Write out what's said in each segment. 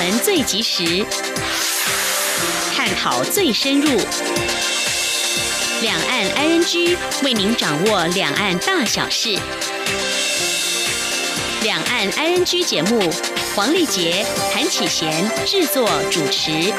闻最及时，探讨最深入，两岸 ING 为您掌握两岸大小事。两岸 ING 节目，黄丽杰、谭启贤制作主持。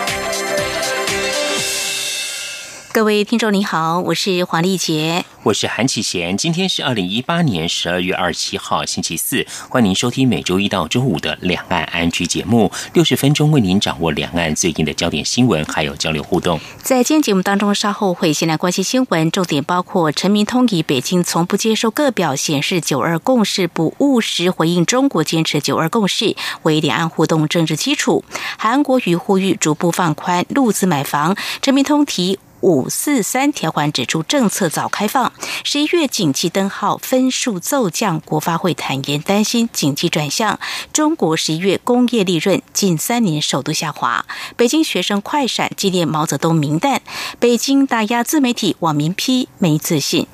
各位听众您好，我是黄丽杰，我是韩启贤。今天是二零一八年十二月二十七号，星期四。欢迎收听每周一到周五的两岸安居节目，六十分钟为您掌握两岸最近的焦点新闻，还有交流互动。在今天节目当中，稍后会先来关心新闻，重点包括陈明通以北京从不接受各表显示九二共识不务实，回应中国坚持九二共识为两岸互动政治基础。韩国与呼吁逐步放宽陆资买房，陈明通提。五四三条款指出，政策早开放。十一月景气灯号分数骤降，国发会坦言担心景气转向。中国十一月工业利润近三年首度下滑。北京学生快闪纪念毛泽东名单，北京打压自媒体，网民批没自信。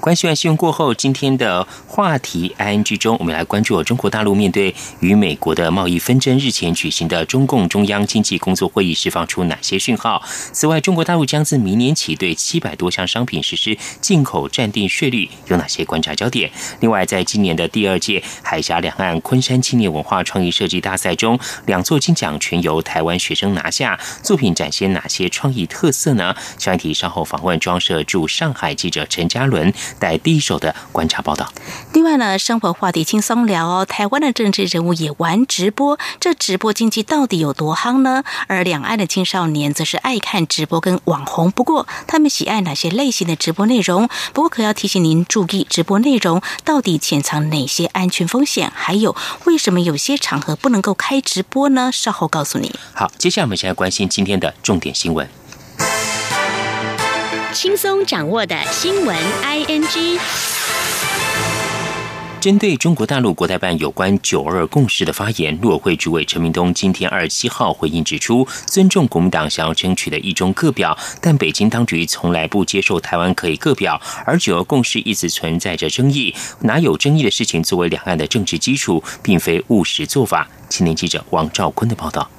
关系完新闻过后，今天的话题 I N G 中，我们来关注中国大陆面对与美国的贸易纷争，日前举行的中共中央经济工作会议释放出哪些讯号？此外，中国大陆将自明年起对七百多项商品实施进口暂定税率，有哪些观察焦点？另外，在今年的第二届海峡两岸昆山青年文化创意设计大赛中，两座金奖全由台湾学生拿下，作品展现哪些创意特色呢？相关题稍后访问装设驻上海记者陈嘉伦。带第一手的观察报道。另外呢，生活话题轻松聊哦。台湾的政治人物也玩直播，这直播经济到底有多夯呢？而两岸的青少年则是爱看直播跟网红。不过，他们喜爱哪些类型的直播内容？不过，可要提醒您注意，直播内容到底潜藏哪些安全风险？还有，为什么有些场合不能够开直播呢？稍后告诉你。好，接下来我们先来关心今天的重点新闻。轻松掌握的新闻，I N G。针对中国大陆国台办有关“九二共识”的发言，陆委会主委陈明东今天二十七号回应指出，尊重国民党想要争取的一中各表，但北京当局从来不接受台湾可以各表，而“九二共识”一直存在着争议，拿有争议的事情作为两岸的政治基础，并非务实做法。青年记者王兆坤的报道。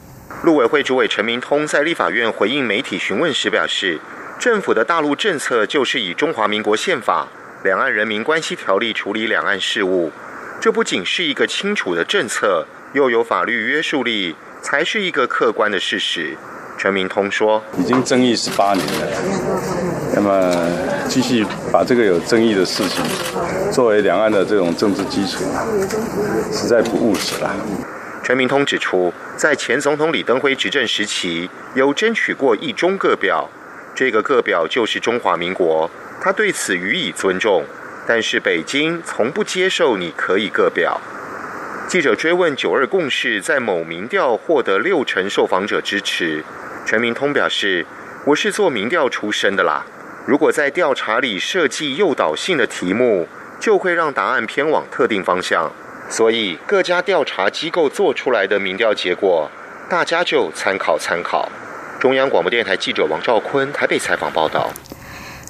陆委会主委陈明通在立法院回应媒体询问时表示。政府的大陆政策就是以中华民国宪法、两岸人民关系条例处理两岸事务，这不仅是一个清楚的政策，又有法律约束力，才是一个客观的事实。陈明通说：“已经争议十八年了，那么继续把这个有争议的事情作为两岸的这种政治基础，实在不务实了。”陈明通指出，在前总统李登辉执政时期，有争取过一中各表。这个个表就是中华民国，他对此予以尊重。但是北京从不接受你可以个表。记者追问“九二共识”在某民调获得六成受访者支持，全民通表示：“我是做民调出身的啦，如果在调查里设计诱导性的题目，就会让答案偏往特定方向。所以各家调查机构做出来的民调结果，大家就参考参考。”中央广播电台记者王兆坤台北采访报道。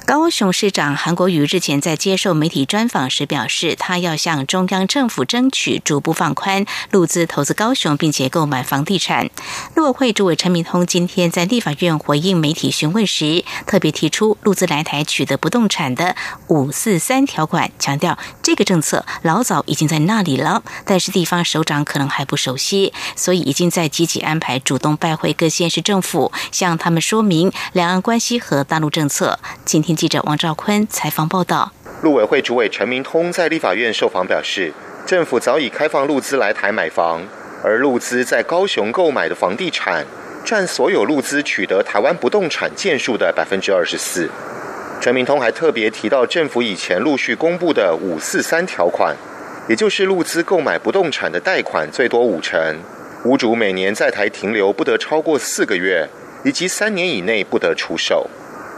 高雄市长韩国瑜日前在接受媒体专访时表示，他要向中央政府争取逐步放宽陆资投资高雄，并且购买房地产。陆委会主委陈明通今天在立法院回应媒体询问时，特别提出陆资来台取得不动产的五四三条款，强调这个政策老早已经在那里了，但是地方首长可能还不熟悉，所以已经在积极安排主动拜会各县市政府，向他们说明两岸关系和大陆政策。今天。记者王兆坤采访报道。陆委会主委陈明通在立法院受访表示，政府早已开放陆资来台买房，而陆资在高雄购买的房地产占所有陆资取得台湾不动产件数的百分之二十四。陈明通还特别提到，政府以前陆续公布的五四三条款，也就是陆资购买不动产的贷款最多五成，屋主每年在台停留不得超过四个月，以及三年以内不得出售。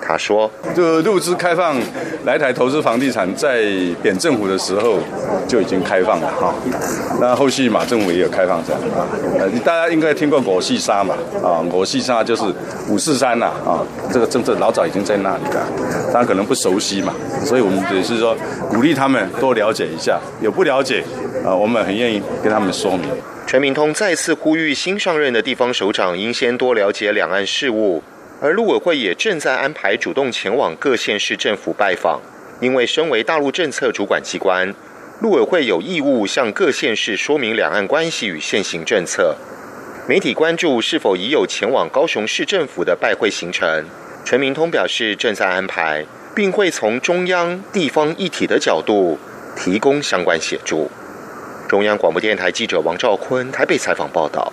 他说：“就入资开放来台投资房地产，在扁政府的时候就已经开放了哈。那后续马政府也有开放这样啊。呃，大家应该听过果系沙嘛啊，果系沙就是五四三呐啊，这个政策老早已经在那里了，大家可能不熟悉嘛，所以我们也是说鼓励他们多了解一下，有不了解啊，我们很愿意跟他们说明。”陈明通再次呼吁新上任的地方首长应先多了解两岸事务。而陆委会也正在安排主动前往各县市政府拜访，因为身为大陆政策主管机关，陆委会有义务向各县市说明两岸关系与现行政策。媒体关注是否已有前往高雄市政府的拜会行程，陈明通表示正在安排，并会从中央地方一体的角度提供相关协助。中央广播电台记者王兆坤台北采访报道。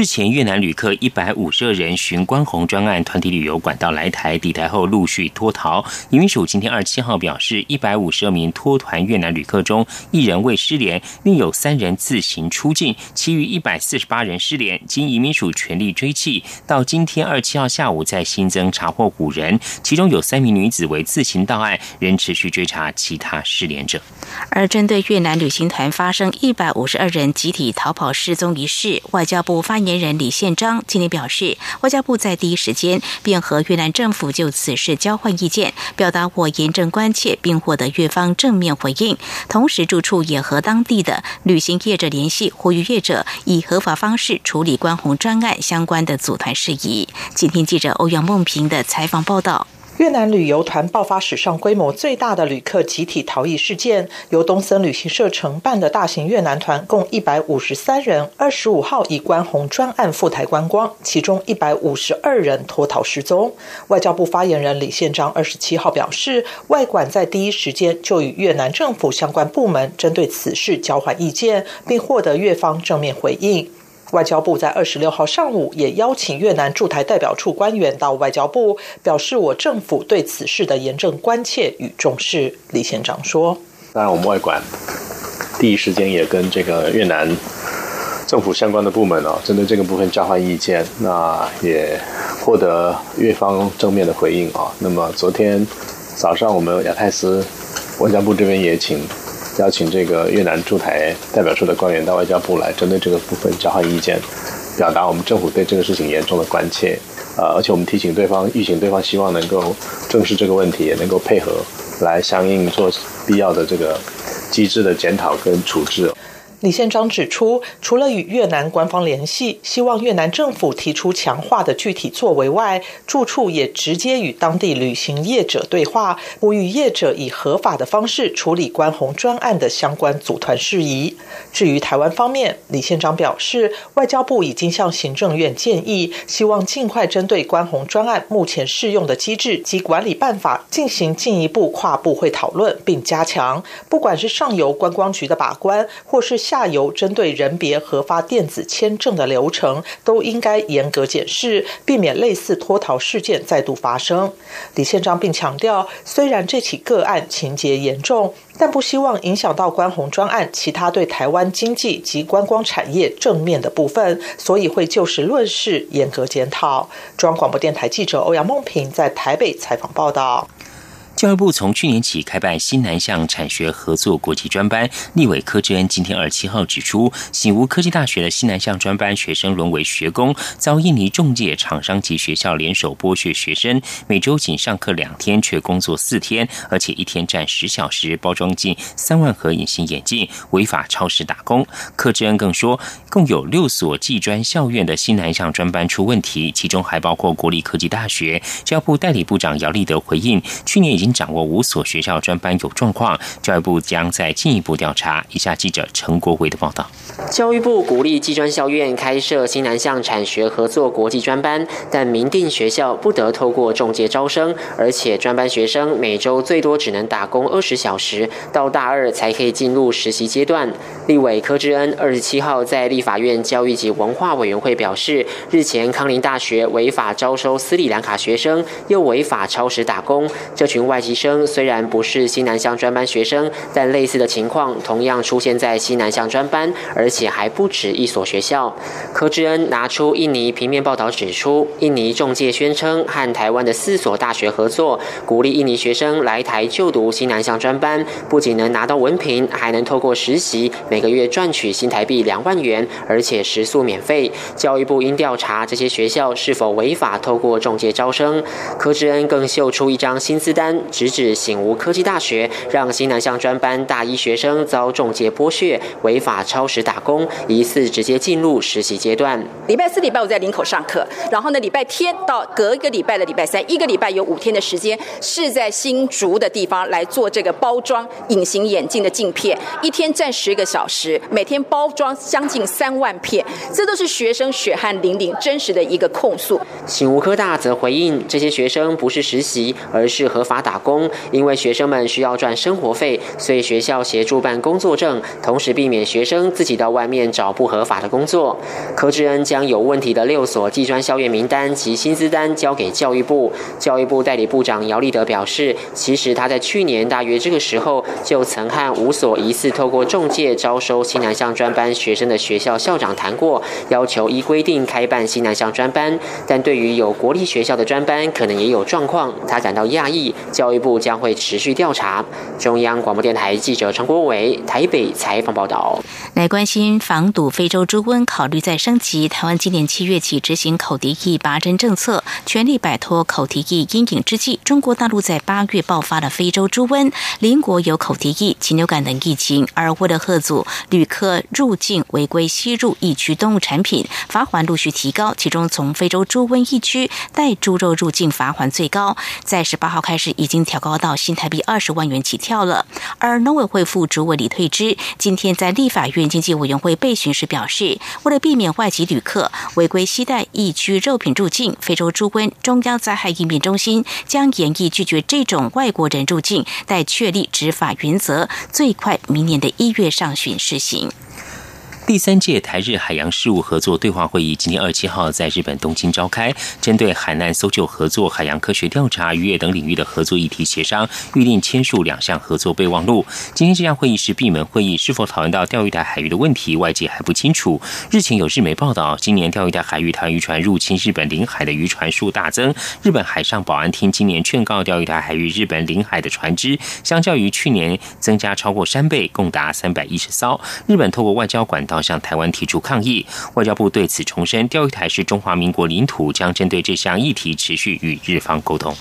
日前，越南旅客一百五十二人寻关红专案团体旅游管道来台，抵台后陆续脱逃。移民署今天二十七号表示，一百五十二名脱团越南旅客中，一人未失联，另有三人自行出境，其余一百四十八人失联。经移民署全力追缉，到今天二十七号下午，再新增查获五人，其中有三名女子为自行到案，仍持续追查其他失联者。而针对越南旅行团发生一百五十二人集体逃跑失踪一事，外交部发。言言人李宪章今天表示，外交部在第一时间便和越南政府就此事交换意见，表达我严正关切，并获得越方正面回应。同时，住处也和当地的旅行业者联系，呼吁业者以合法方式处理关红专案相关的组团事宜。今天记者欧阳梦平的采访报道。越南旅游团爆发史上规模最大的旅客集体逃逸事件，由东森旅行社承办的大型越南团共一百五十三人，二十五号以关红专案赴台观光，其中一百五十二人脱逃失踪。外交部发言人李宪章二十七号表示，外管在第一时间就与越南政府相关部门针对此事交换意见，并获得越方正面回应。外交部在二十六号上午也邀请越南驻台代表处官员到外交部，表示我政府对此事的严正关切与重视。李县长说：“当然，我们外管第一时间也跟这个越南政府相关的部门哦，针对这个部分交换意见，那也获得越方正面的回应啊。那么昨天早上，我们亚太司外交部这边也请。”邀请这个越南驻台代表处的官员到外交部来，针对这个部分交换意见，表达我们政府对这个事情严重的关切。呃，而且我们提醒对方，预请对方希望能够正视这个问题，也能够配合来相应做必要的这个机制的检讨跟处置。李宪章指出，除了与越南官方联系，希望越南政府提出强化的具体作为外，住处也直接与当地旅行业者对话，呼吁业者以合法的方式处理关红专案的相关组团事宜。至于台湾方面，李宪章表示，外交部已经向行政院建议，希望尽快针对关红专案目前适用的机制及管理办法进行进一步跨部会讨论，并加强不管是上游观光局的把关，或是下游针对人别核发电子签证的流程，都应该严格检视，避免类似脱逃事件再度发生。李宪章并强调，虽然这起个案情节严重，但不希望影响到关红专案其他对台湾经济及观光产业正面的部分，所以会就事论事，严格检讨。中央广播电台记者欧阳梦平在台北采访报道。教育部从去年起开办新南向产学合作国际专班，立委柯志恩今天二十七号指出，醒吾科技大学的新南向专班学生沦为学工，遭印尼中介厂商及学校联手剥削学生，每周仅上课两天，却工作四天，而且一天占十小时，包装近三万盒隐形眼镜，违法超时打工。柯志恩更说，共有六所技专校院的新南向专班出问题，其中还包括国立科技大学。教育部代理部长姚立德回应，去年已经。掌握五所学校专班有状况，教育部将再进一步调查。以下记者陈国伟的报道：教育部鼓励技专校院开设新南向产学合作国际专班，但明定学校不得透过中介招生，而且专班学生每周最多只能打工二十小时，到大二才可以进入实习阶段。立委柯志恩二十七号在立法院教育及文化委员会表示，日前康宁大学违法招收斯里兰卡学生，又违法超时打工，这群外外籍生虽然不是西南向专班学生，但类似的情况同样出现在西南向专班，而且还不止一所学校。柯志恩拿出印尼平面报道指出，印尼中介宣称和台湾的四所大学合作，鼓励印尼学生来台就读西南向专班，不仅能拿到文凭，还能透过实习每个月赚取新台币两万元，而且食宿免费。教育部应调查这些学校是否违法透过中介招生。柯志恩更秀出一张薪资单，直指醒吾科技大学让新南向专班大一学生遭中介剥削，违法超时打工，疑似直接进入实习阶段。礼拜四、礼拜五在林口上课，然后呢，礼拜天到隔一个礼拜的礼拜三，一个礼拜有五天的时间是在新竹的地方来做这个包装隐形眼镜的镜片，一天站十个小时，每天包装将近三万片，这都是学生血汗淋漓真实的一个控诉。醒吾科大则回应，这些学生不是实习，而是合法打工，因为学生们需要赚生活费，所以学校协助办工作证，同时避免学生自己到外面找不合法的工作。柯志恩将有问题的六所技专校院名单及薪资单交给教育部。教育部代理部长姚立德表示，其实他在去年大约这个时候就曾和五所疑似透过中介招收西南向专班学生的学校校长谈过，要求依规定开办西南向专班。但对于有国立学校的专班，可能也有状况，他感到讶异。教育部将会持续调查。中央广播电台记者陈国伟台北采访报道。来关心防堵非洲猪瘟，考虑再升级。台湾今年七月起执行口蹄疫拔针政策，全力摆脱口蹄疫阴影之际，中国大陆在八月爆发了非洲猪瘟，邻国有口蹄疫、禽流感等疫情。而为了贺阻旅客入境违规吸入疫区动物产品，罚款陆续提高。其中，从非洲猪瘟疫区带猪肉入境罚款最高，在十八号开始已经调高到新台币二十万元起跳了。而农委会副主委李退之今天在立法院经济委员会备询时表示，为了避免外籍旅客违规携带疫区肉品入境，非洲猪瘟中央灾害应变中心将严厉拒绝这种外国人入境，待确立执法原则，最快明年的一月上旬施行。第三届台日海洋事务合作对话会议今天二七号在日本东京召开，针对海难搜救合作、海洋科学调查、渔业等领域的合作议题协商，预定签署两项合作备忘录。今天这项会议是闭门会议，是否讨论到钓鱼台海域的问题，外界还不清楚。日前有日媒报道，今年钓鱼台海域台渔船入侵日本领海的渔船数大增。日本海上保安厅今年劝告钓鱼台海域日本领海的船只，相较于去年增加超过三倍，共达三百一十艘。日本透过外交管道。向台湾提出抗议，外交部对此重申，钓鱼台是中华民国领土，将针对这项议题持续与日方沟通。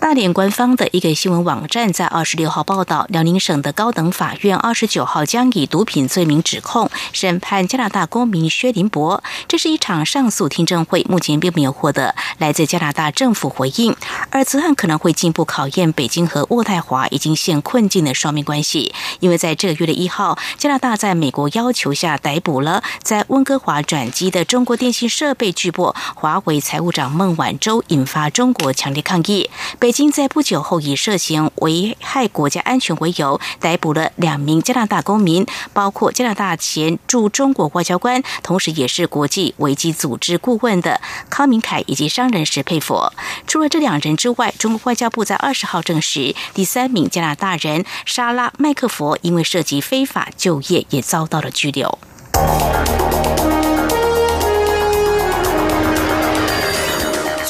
大连官方的一个新闻网站在二十六号报道，辽宁省的高等法院二十九号将以毒品罪名指控审判加拿大公民薛林博。这是一场上诉听证会，目前并没有获得来自加拿大政府回应。而此案可能会进一步考验北京和渥太华已经陷困境的双边关系，因为在这个月的一号，加拿大在美国要求下逮捕了在温哥华转机的中国电信设备巨擘华为财务长孟晚舟，引发中国强烈抗议。北北京在不久后以涉嫌危害国家安全为由，逮捕了两名加拿大公民，包括加拿大前驻中国外交官，同时也是国际危机组织顾问的康明凯以及商人石佩佛。除了这两人之外，中国外交部在二十号证实，第三名加拿大人莎拉麦克佛因为涉及非法就业，也遭到了拘留。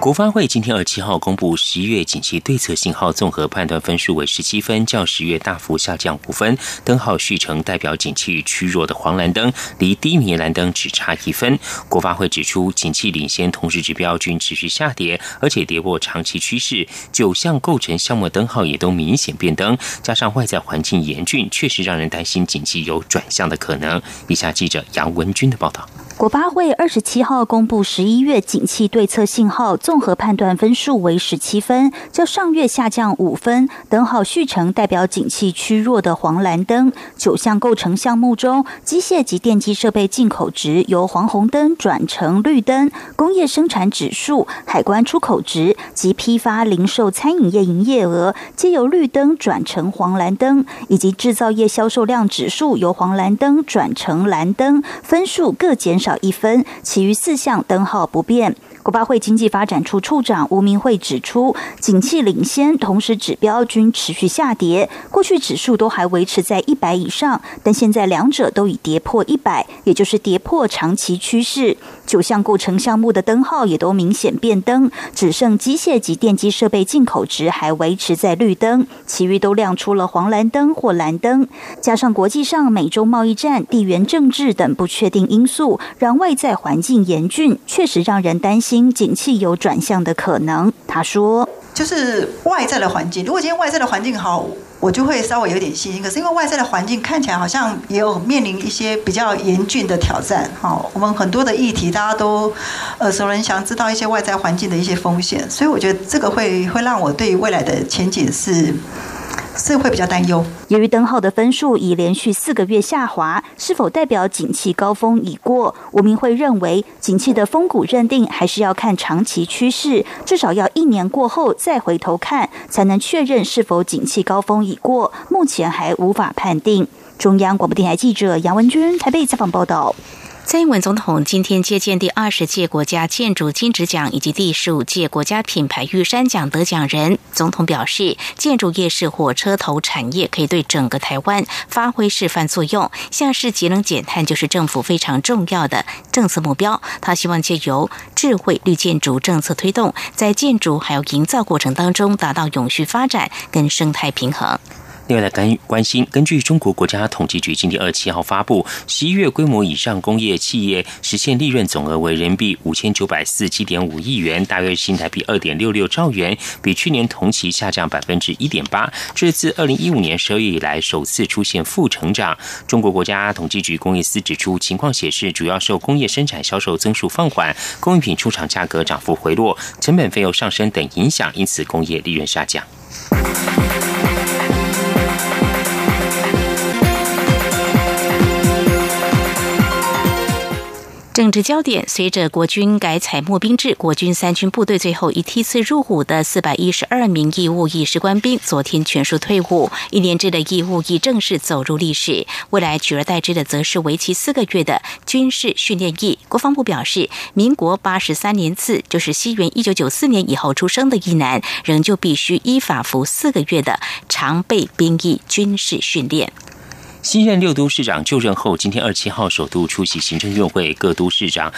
国发会今天二七号公布十一月景气对策信号综合判断分数为十七分，较十月大幅下降五分。灯号续成代表景气趋弱的黄蓝灯，离低迷蓝灯只差一分。国发会指出，景气领先同时指标均持续下跌，而且跌破长期趋势。九项构成项目灯号也都明显变灯，加上外在环境严峻，确实让人担心景气有转向的可能。以下记者杨文军的报道。国发会二十七号公布十一月景气对策信号综合判断分数为十七分，较上月下降五分。灯号续成代表景气趋弱的黄蓝灯。九项构成项目中，机械及电机设备进口值由黄红灯转成绿灯；工业生产指数、海关出口值及批发零售餐饮业营业额皆由绿灯转成黄蓝灯，以及制造业销售量指数由黄蓝灯转成蓝灯，分数各减少。一分，其余四项灯号不变。国发会经济发展处处长吴明慧指出，景气领先，同时指标均持续下跌。过去指数都还维持在一百以上，但现在两者都已跌破一百，也就是跌破长期趋势。九项构成项目的灯号也都明显变灯，只剩机械及电机设备进口值还维持在绿灯，其余都亮出了黄蓝灯或蓝灯。加上国际上美洲贸易战、地缘政治等不确定因素，让外在环境严峻，确实让人担心。景气有转向的可能，他说：“就是外在的环境，如果今天外在的环境好，我就会稍微有点信心。可是因为外在的环境看起来好像也有面临一些比较严峻的挑战。哈，我们很多的议题大家都耳熟能详，知道一些外在环境的一些风险，所以我觉得这个会会让我对于未来的前景是。”是会比较担忧。由于灯号的分数已连续四个月下滑，是否代表景气高峰已过？吴明会认为，景气的峰谷认定还是要看长期趋势，至少要一年过后再回头看，才能确认是否景气高峰已过。目前还无法判定。中央广播电台记者杨文君台北采访报道。蔡英文总统今天接见第二十届国家建筑金质奖以及第十五届国家品牌玉山奖得奖人。总统表示，建筑业是火车头产业，可以对整个台湾发挥示范作用。像是节能减碳，就是政府非常重要的政策目标。他希望借由智慧绿建筑政策推动，在建筑还有营造过程当中，达到永续发展跟生态平衡。另外来关关心，根据中国国家统计局今天二七号发布，十一月规模以上工业企业实现利润总额为人民币五千九百四十七点五亿元，大约新台币二点六六兆元，比去年同期下降百分之一点八，这是自二零一五年十二月以来首次出现负成长。中国国家统计局工业司指出，情况显示主要受工业生产销售增速放缓、工艺品出厂价格涨幅回落、成本费用上升等影响，因此工业利润下降。政治焦点：随着国军改采募兵制，国军三军部队最后一梯次入伍的四百一十二名义务役士官兵，昨天全数退伍。一年制的义务役正式走入历史。未来取而代之的，则是为期四个月的军事训练役。国防部表示，民国八十三年次，就是西元一九九四年以后出生的役男，仍旧必须依法服四个月的常备兵役军事训练。新任六都市长就任后，今天二七号首度出席行政院会，各都市长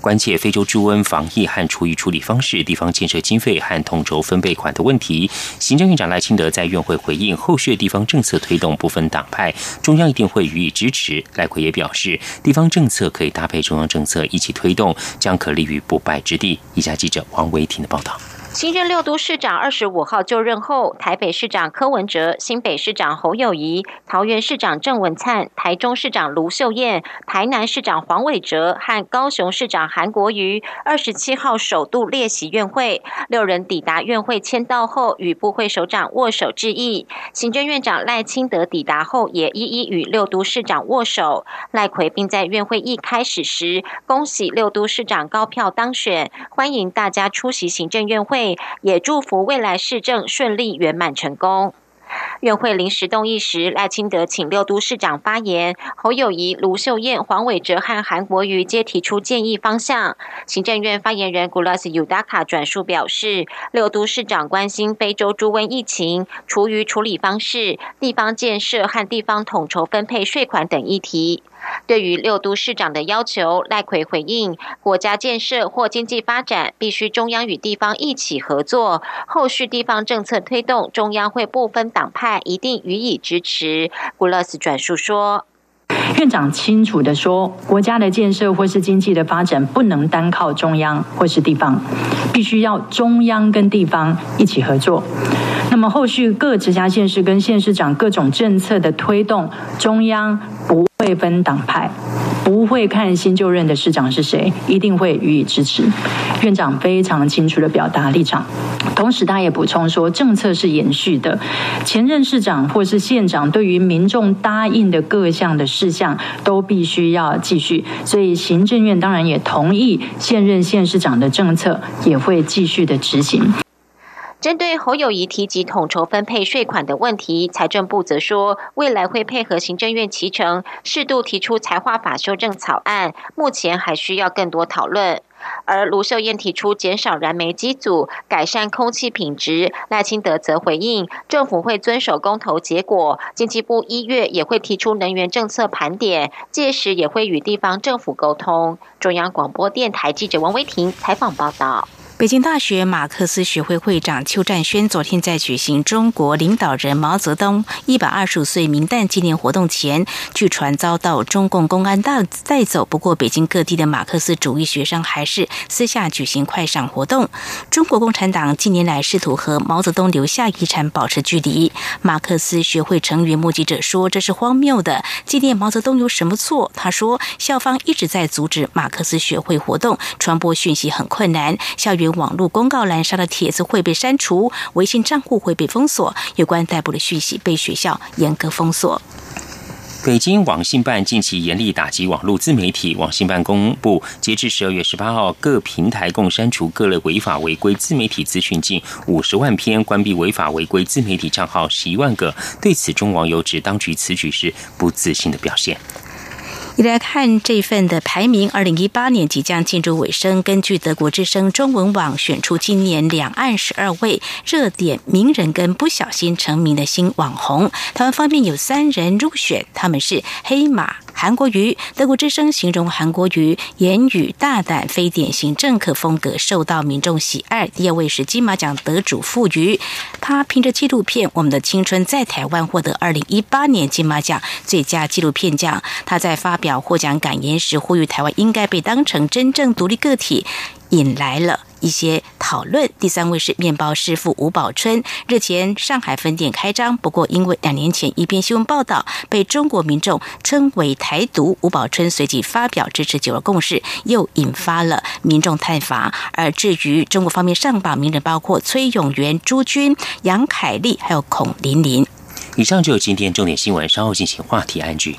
关切非洲猪瘟防疫和处理处理方式、地方建设经费和统筹分配款的问题。行政院长赖清德在院会回应，后续地方政策推动部分党派，中央一定会予以支持。赖奎也表示，地方政策可以搭配中央政策一起推动，将可立于不败之地。以下记者王维婷的报道。新任六都市长二十五号就任后，台北市长柯文哲、新北市长侯友谊、桃园市长郑文灿、台中市长卢秀燕、台南市长黄伟哲和高雄市长韩国瑜二十七号首度列席院会。六人抵达院会签到后，与部会首长握手致意。行政院长赖清德抵达后，也一一与六都市长握手。赖奎并在院会一开始时恭喜六都市长高票当选，欢迎大家出席行政院会。也祝福未来市政顺利圆满成功。院会临时动议时，赖清德请六都市长发言，侯友谊、卢秀燕、黄伟哲和韩国瑜皆提出建议方向。行政院发言人古拉斯尤达卡转述表示，六都市长关心非洲猪瘟疫情、厨余处理方式、地方建设和地方统筹分配税款等议题。对于六都市长的要求，赖奎回应：国家建设或经济发展必须中央与地方一起合作，后续地方政策推动，中央会不分党派一定予以支持。古勒斯转述说。院长清楚的说，国家的建设或是经济的发展不能单靠中央或是地方，必须要中央跟地方一起合作。那么后续各直辖县市跟县市长各种政策的推动，中央不会分党派，不会看新就任的市长是谁，一定会予以支持。院长非常清楚的表达立场，同时他也补充说，政策是延续的，前任市长或是县长对于民众答应的各项的事项都必须要继续，所以行政院当然也同意现任县市长的政策也会继续的执行。针对侯友谊提及统筹分配税款的问题，财政部则说，未来会配合行政院提成，适度提出财划法修正草案，目前还需要更多讨论。而卢秀燕提出减少燃煤机组、改善空气品质，赖清德则回应，政府会遵守公投结果，经济部一月也会提出能源政策盘点，届时也会与地方政府沟通。中央广播电台记者王威婷采访报道。北京大学马克思学会会长邱占轩昨天在举行中国领导人毛泽东一百二十五岁名诞纪念活动前，据传遭到中共公安带带走。不过，北京各地的马克思主义学生还是私下举行快闪活动。中国共产党近年来试图和毛泽东留下遗产保持距离。马克思学会成员目击者说：“这是荒谬的，纪念毛泽东有什么错？”他说：“校方一直在阻止马克思学会活动，传播讯息很困难，校园。”网络公告栏上的帖子会被删除，微信账户会被封锁，有关逮捕的讯息被学校严格封锁。北京网信办近期严厉打击网络自媒体。网信办公布，截至十二月十八号，各平台共删除各类违法违规自媒体资讯近五十万篇，关闭违法违规自媒体账号十一万个。对此，中网友指，当局此举是不自信的表现。你来看这份的排名，二零一八年即将进入尾声。根据德国之声中文网选出今年两岸十二位热点名人跟不小心成名的新网红，台湾方面有三人入选，他们是黑马。韩国瑜，德国之声形容韩国瑜言语大胆，非典型政客风格，受到民众喜爱。第二位是金马奖得主傅瑜，他凭着纪录片《我们的青春在台湾》获得二零一八年金马奖最佳纪录片奖。他在发表获奖感言时，呼吁台湾应该被当成真正独立个体，引来了。一些讨论。第三位是面包师傅吴宝春，日前上海分店开张，不过因为两年前一篇新闻报道被中国民众称为台独，吴宝春随即发表支持九二共识，又引发了民众探伐。而至于中国方面上榜名人，包括崔永元、朱军、杨凯丽，还有孔琳琳。以上就是今天重点新闻，稍后进行话题安居。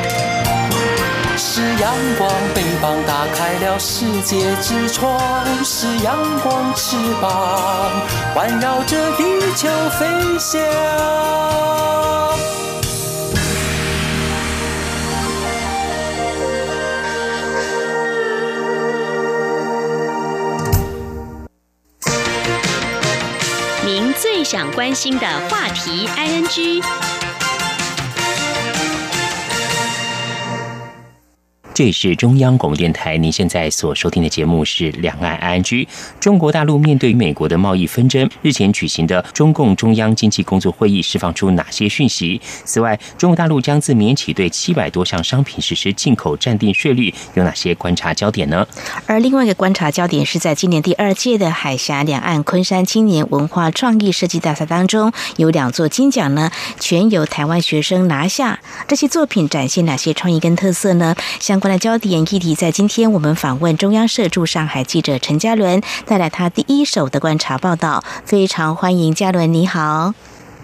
是阳光，翅膀打开了世界之窗；是阳光，翅膀环绕着地球飞翔。您最想关心的话题，ING。这里是中央广播电台，您现在所收听的节目是《两岸 ING》。中国大陆面对美国的贸易纷争，日前举行的中共中央经济工作会议释放出哪些讯息？此外，中国大陆将自免起对七百多项商品实施进口暂定税率，有哪些观察焦点呢？而另外一个观察焦点是在今年第二届的海峡两岸昆山青年文化创意设计大赛当中，有两座金奖呢，全由台湾学生拿下。这些作品展现哪些创意跟特色呢？相关的焦点议题，在今天我们访问中央社驻上海记者陈嘉伦，带来他第一手的观察报道。非常欢迎嘉伦，你好，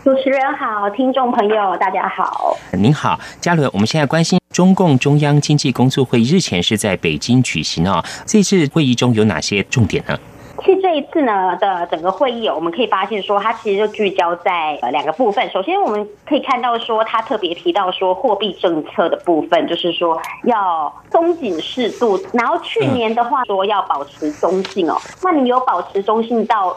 主持人好，听众朋友大家好，您好，嘉伦。我们现在关心中共中央经济工作会议日前是在北京举行哦，这次会议中有哪些重点呢？其实这一次呢的整个会议，我们可以发现说，它其实就聚焦在呃两个部分。首先，我们可以看到说，它特别提到说货币政策的部分，就是说要松紧适度。然后去年的话说要保持中性哦，那你有保持中性到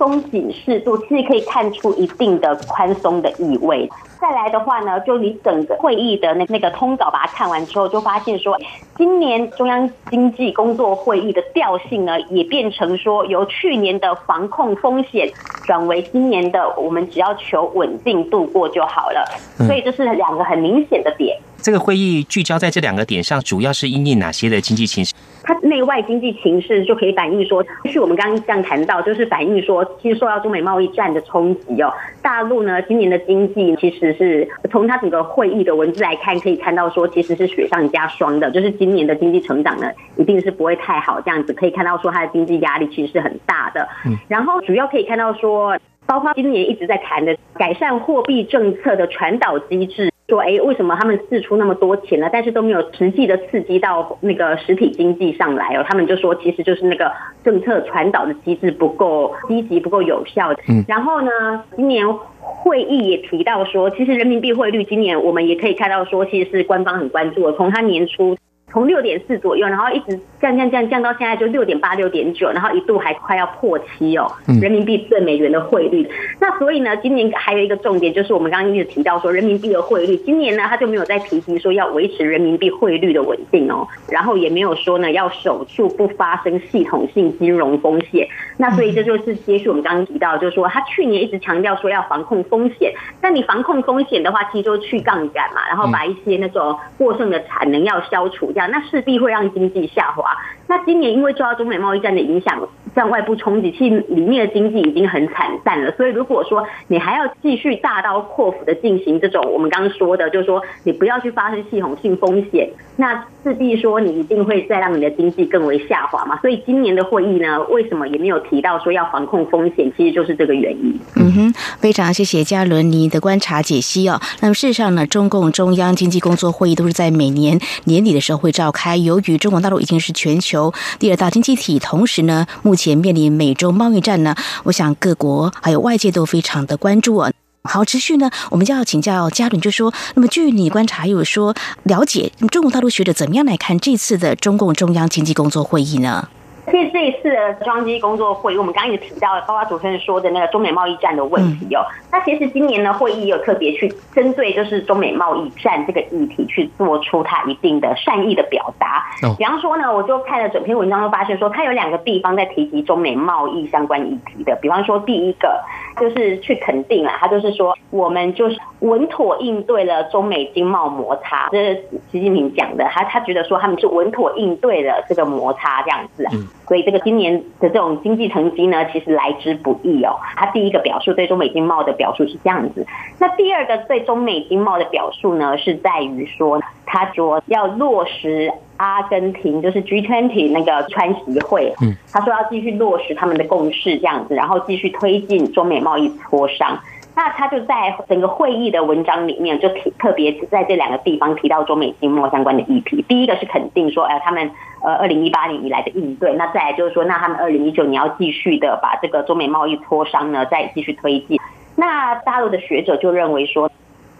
松紧适度，其实可以看出一定的宽松的意味。再来的话呢，就你整个会议的那那个通稿把它看完之后，就发现说，今年中央经济工作会议的调性呢，也变成说由去年的防控风险转为今年的我们只要求稳定度过就好了。所以这是两个很明显的点。这个会议聚焦在这两个点上，主要是因应哪些的经济情势？它内外经济形势就可以反映说，是我们刚刚这样谈到，就是反映说，其实受到中美贸易战的冲击哦，大陆呢今年的经济其实是从它整个会议的文字来看，可以看到说，其实是雪上加霜的，就是今年的经济成长呢，一定是不会太好，这样子可以看到说，它的经济压力其实是很大的。嗯，然后主要可以看到说，包括今年一直在谈的改善货币政策的传导机制。说哎，为什么他们试出那么多钱呢？但是都没有实际的刺激到那个实体经济上来哦。他们就说，其实就是那个政策传导的机制不够积极、不够有效。嗯。然后呢，今年会议也提到说，其实人民币汇率今年我们也可以看到说，其实是官方很关注的。从他年初从六点四左右，然后一直降降降降到现在就六点八、六点九，然后一度还快要破七哦。人民币对美元的汇率。那所以呢，今年还有一个重点就是我们刚刚一直提到说，人民币的汇率，今年呢他就没有再提及说要维持人民币汇率的稳定哦，然后也没有说呢要守住不发生系统性金融风险。那所以这就是接续我们刚刚提到，就是说他去年一直强调说要防控风险，那你防控风险的话，其实就去杠杆嘛，然后把一些那种过剩的产能要消除掉，那势必会让经济下滑。那今年因为受到中美贸易战的影响，像外部冲击，其实里面的经济已经很惨淡了。所以如果说你还要继续大刀阔斧的进行这种我们刚刚说的，就是说你不要去发生系统性风险，那势必说你一定会再让你的经济更为下滑嘛。所以今年的会议呢，为什么也没有提到说要防控风险？其实就是这个原因。嗯哼，非常谢谢嘉伦尼的观察解析哦。那么事实上呢，中共中央经济工作会议都是在每年年底的时候会召开。由于中国大陆已经是全球第二大经济体，同时呢，目前面临美洲贸易战呢，我想各国还有外界都非常的关注啊。好，持续呢，我们就要请教嘉伦，就说，那么据你观察，有说了解中国大陆学者怎么样来看这次的中共中央经济工作会议呢？其实这一次的中央经济工作会议，我们刚刚也提到，包括主持人说的那个中美贸易战的问题哦。那其实今年的会议有特别去针对就是中美贸易战这个议题去做出它一定的善意的表达。比方说呢，我就看了整篇文章，就发现说它有两个地方在提及中美贸易相关议题的。比方说第一个就是去肯定了，他就是说我们就是稳妥应对了中美经贸摩擦，这是习近平讲的。他他觉得说他们是稳妥应对了这个摩擦这样子。所以这个今年的这种经济成绩呢，其实来之不易哦。他第一个表述对中美经贸的表述是这样子，那第二个对中美经贸的表述呢，是在于说，他说要落实阿根廷就是 G20 那个川习会，嗯，他说要继续落实他们的共识这样子，然后继续推进中美贸易磋商。那他就在整个会议的文章里面，就提特别在这两个地方提到中美经贸相关的议题。第一个是肯定说，哎，他们呃二零一八年以来的应对。那再来就是说，那他们二零一九年要继续的把这个中美贸易磋商呢，再继续推进。那大陆的学者就认为说，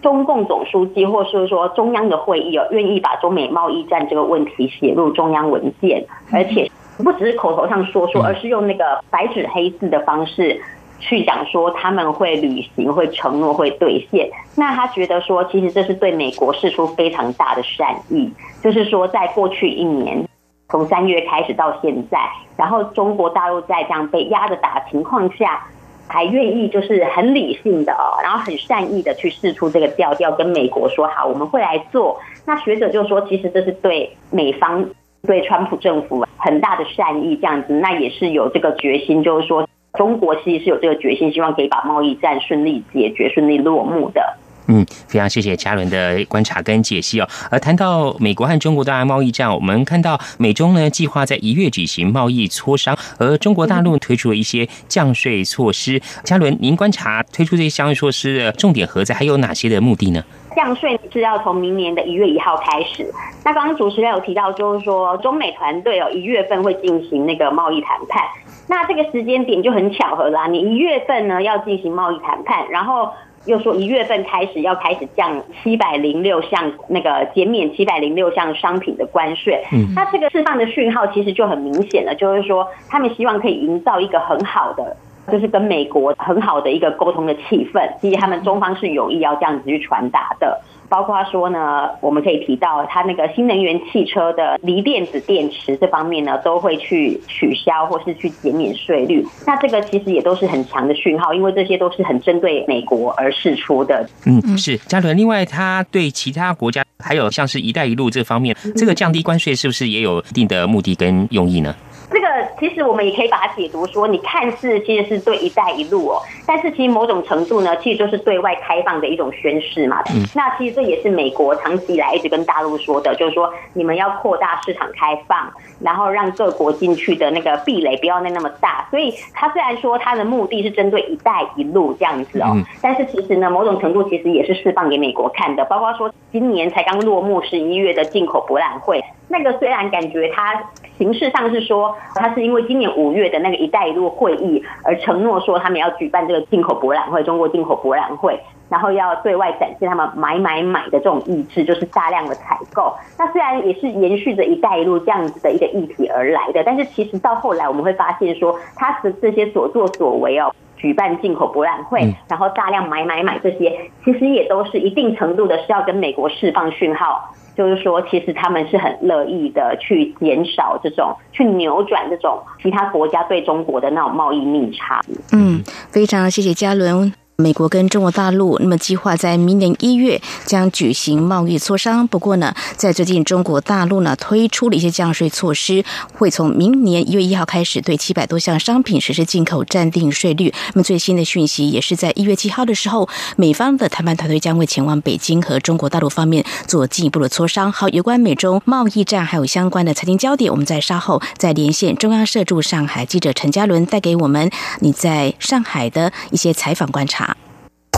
中共总书记或是说中央的会议哦，愿意把中美贸易战这个问题写入中央文件，而且不只是口头上说说，而是用那个白纸黑字的方式。去讲说他们会履行、会承诺、会兑现。那他觉得说，其实这是对美国示出非常大的善意，就是说，在过去一年，从三月开始到现在，然后中国大陆在这样被压着打的情况下，还愿意就是很理性的，然后很善意的去试出这个调调，跟美国说好，我们会来做。那学者就说，其实这是对美方、对川普政府很大的善意，这样子，那也是有这个决心，就是说。中国其实是有这个决心，希望可以把贸易战顺利解决、顺利落幕的。嗯，非常谢谢嘉伦的观察跟解析哦。而谈到美国和中国的贸易战，我们看到美中呢计划在一月举行贸易磋商，而中国大陆推出了一些降税措施。嘉伦，您观察推出这些降税措施的重点何在？还有哪些的目的呢？降税是要从明年的一月一号开始。那刚刚主持人有提到，就是说中美团队哦一月份会进行那个贸易谈判。那这个时间点就很巧合啦，你一月份呢要进行贸易谈判，然后又说一月份开始要开始降七百零六项那个减免七百零六项商品的关税，嗯，那这个释放的讯号其实就很明显了，就是说他们希望可以营造一个很好的，就是跟美国很好的一个沟通的气氛，其实他们中方是有意要这样子去传达的。包括说呢，我们可以提到它那个新能源汽车的锂电子电池这方面呢，都会去取消或是去减免税率。那这个其实也都是很强的讯号，因为这些都是很针对美国而释出的。嗯，是嘉伦。另外，他对其他国家还有像是一带一路这方面，这个降低关税是不是也有一定的目的跟用意呢？这个其实我们也可以把它解读说，你看似其实是对“一带一路”哦，但是其实某种程度呢，其实就是对外开放的一种宣示嘛。嗯，那其实这也是美国长期以来一直跟大陆说的，就是说你们要扩大市场开放，然后让各国进去的那个壁垒不要那那么大。所以他虽然说他的目的是针对“一带一路”这样子哦，但是其实呢，某种程度其实也是释放给美国看的。包括说今年才刚落幕十一月的进口博览会，那个虽然感觉它形式上是说。他是因为今年五月的那个“一带一路”会议而承诺说，他们要举办这个进口博览会，中国进口博览会，然后要对外展现他们买买买的这种意志，就是大量的采购。那虽然也是延续着“一带一路”这样子的一个议题而来的，但是其实到后来我们会发现说，他的这些所作所为哦，举办进口博览会，然后大量买买买这些，其实也都是一定程度的是要跟美国释放讯号。就是说，其实他们是很乐意的去减少这种、去扭转这种其他国家对中国的那种贸易逆差。嗯，非常谢谢嘉伦。美国跟中国大陆那么计划在明年一月将举行贸易磋商。不过呢，在最近中国大陆呢推出了一些降税措施，会从明年一月一号开始对七百多项商品实施进口暂定税率。那么最新的讯息也是在一月七号的时候，美方的谈判团队将会前往北京和中国大陆方面做进一步的磋商。好，有关美中贸易战还有相关的财经焦点，我们在稍后再连线中央社驻上海记者陈嘉伦，带给我们你在上海的一些采访观察。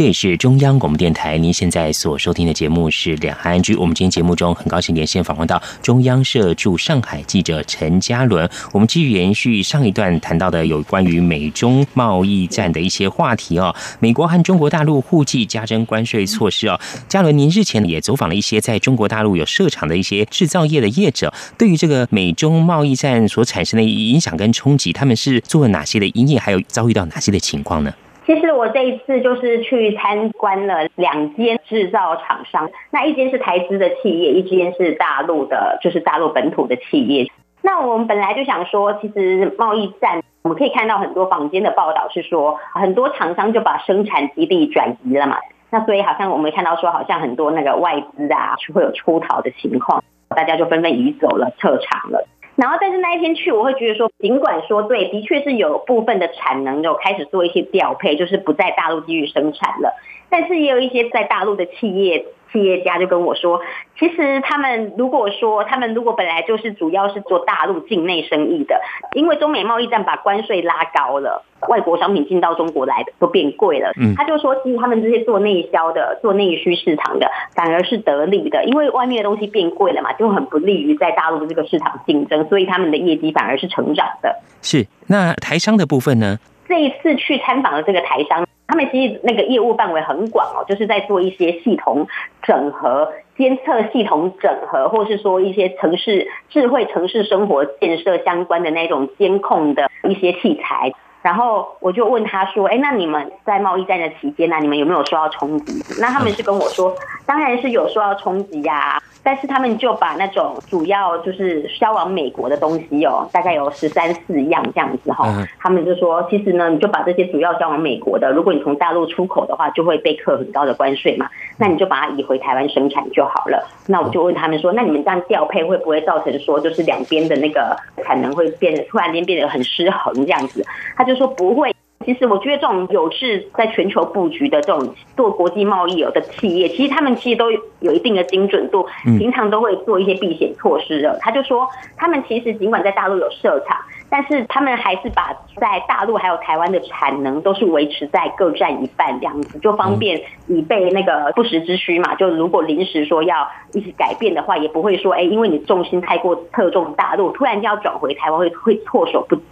这也是中央广播电台，您现在所收听的节目是《两岸安居》。我们今天节目中很高兴连线访问到中央社驻上海记者陈嘉伦。我们继续延续上一段谈到的有关于美中贸易战的一些话题哦。美国和中国大陆互计加征关税措施哦。嘉伦，您日前也走访了一些在中国大陆有设厂的一些制造业的业者，对于这个美中贸易战所产生的影响跟冲击，他们是做了哪些的营业，还有遭遇到哪些的情况呢？其实我这一次就是去参观了两间制造厂商，那一间是台资的企业，一间是大陆的，就是大陆本土的企业。那我们本来就想说，其实贸易战，我们可以看到很多坊间的报道是说，很多厂商就把生产基地转移了嘛。那所以好像我们看到说，好像很多那个外资啊，会有出逃的情况，大家就纷纷移走了，撤厂了。然后，但是那一天去，我会觉得说，尽管说对，的确是有部分的产能有开始做一些调配，就是不在大陆继续生产了，但是也有一些在大陆的企业。企业家就跟我说，其实他们如果说他们如果本来就是主要是做大陆境内生意的，因为中美贸易战把关税拉高了，外国商品进到中国来的都变贵了。嗯，他就说，其实他们这些做内销的、做内需市场的，反而是得利的，因为外面的东西变贵了嘛，就很不利于在大陆的这个市场竞争，所以他们的业绩反而是成长的。是，那台商的部分呢？这一次去参访的这个台商。他们其实那个业务范围很广哦，就是在做一些系统整合、监测系统整合，或是说一些城市智慧城市生活建设相关的那种监控的一些器材。然后我就问他说：“哎，那你们在贸易战的期间呢，你们有没有受到冲击？”那他们是跟我说：“当然是有受到冲击呀。”但是他们就把那种主要就是销往美国的东西哦，大概有十三四样这样子哈。他们就说：“其实呢，你就把这些主要销往美国的，如果你从大陆出口的话，就会被课很高的关税嘛。那你就把它移回台湾生产就好了。”那我就问他们说：“那你们这样调配会不会造成说，就是两边的那个产能会变得突然间变得很失衡这样子？”他。就说不会，其实我觉得这种有志在全球布局的这种做国际贸易有的企业，其实他们其实都有一定的精准度，平常都会做一些避险措施的。他就说，他们其实尽管在大陆有设厂。但是他们还是把在大陆还有台湾的产能都是维持在各占一半这样子，就方便以备那个不时之需嘛。就如果临时说要一直改变的话，也不会说哎，因为你重心太过侧重大陆，突然间要转回台湾会会措手不及。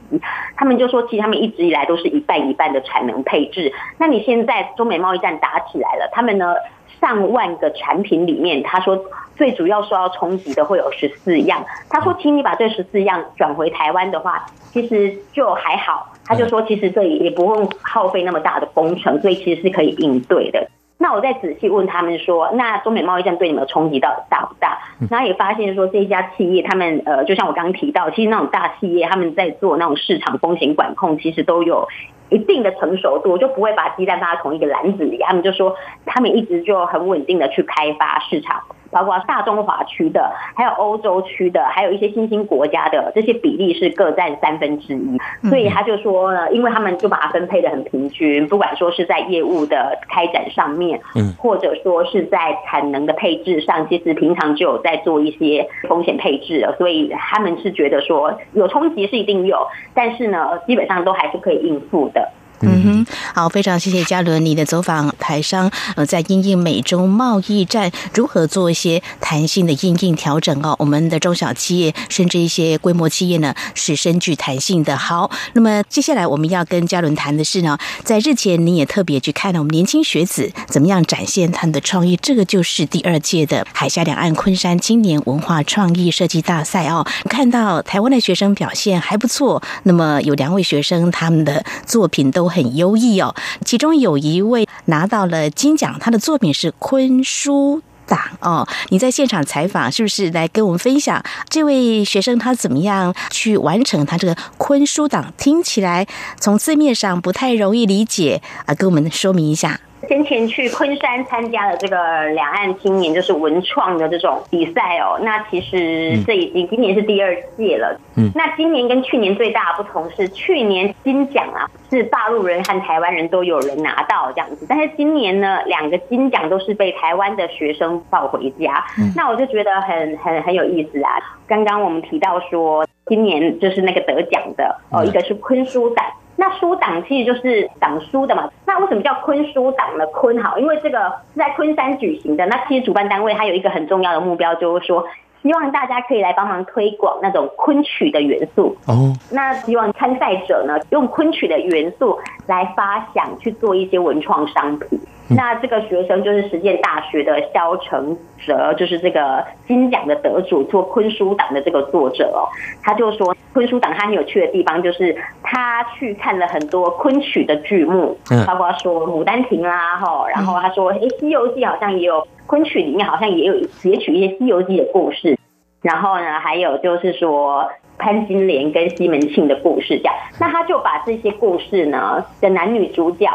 他们就说，其实他们一直以来都是一半一半的产能配置。那你现在中美贸易战打起来了，他们呢？上万个产品里面，他说最主要受到冲击的会有十四样。他说，请你把这十四样转回台湾的话，其实就还好。他就说，其实这也不用耗费那么大的工程，所以其实是可以应对的。那我再仔细问他们说，那中美贸易战对你们的冲击到底大不大？然后也发现说，这一家企业他们呃，就像我刚刚提到，其实那种大企业他们在做那种市场风险管控，其实都有。一定的成熟度，就不会把鸡蛋放在同一个篮子里。他们就说，他们一直就很稳定的去开发市场。包括大中华区的，还有欧洲区的，还有一些新兴国家的，这些比例是各占三分之一。所以他就说呢，因为他们就把它分配的很平均，不管说是在业务的开展上面，嗯，或者说是在产能的配置上，其实平常就有在做一些风险配置了。所以他们是觉得说有冲击是一定有，但是呢，基本上都还是可以应付的。嗯哼，好，非常谢谢嘉伦你的走访台商，呃，在应应美中贸易战如何做一些弹性的应应调整哦。我们的中小企业甚至一些规模企业呢是深具弹性的。好，那么接下来我们要跟嘉伦谈的是呢，在日前你也特别去看了我们年轻学子怎么样展现他们的创意，这个就是第二届的海峡两岸昆山青年文化创意设计大赛哦。看到台湾的学生表现还不错，那么有两位学生他们的作品都。很优异哦，其中有一位拿到了金奖，他的作品是昆书党哦。你在现场采访，是不是来跟我们分享这位学生他怎么样去完成他这个昆书党？听起来从字面上不太容易理解啊，跟我们说明一下。先前去昆山参加了这个两岸青年就是文创的这种比赛哦，那其实这已经今年是第二届了。嗯，那今年跟去年最大的不同是，去年金奖啊是大陆人和台湾人都有人拿到这样子，但是今年呢，两个金奖都是被台湾的学生抱回家。那我就觉得很很很有意思啊。刚刚我们提到说，今年就是那个得奖的哦，一个是昆书党。那书党其实就是党书的嘛。那为什么叫昆书党呢？昆好，因为这个是在昆山举行的。那其实主办单位它有一个很重要的目标，就是说希望大家可以来帮忙推广那种昆曲的元素。哦。那希望参赛者呢，用昆曲的元素来发想去做一些文创商品。那这个学生就是实践大学的肖承哲，就是这个金奖的得主，做昆书党的这个作者哦。他就说，昆书党他很有趣的地方，就是他去看了很多昆曲的剧目，包括说《牡丹亭》啦，哈，然后他说，哎，《西游记》好像也有昆曲里面好像也有截取一些《西游记》的故事，然后呢，还有就是说潘金莲跟西门庆的故事这样。那他就把这些故事呢的男女主角。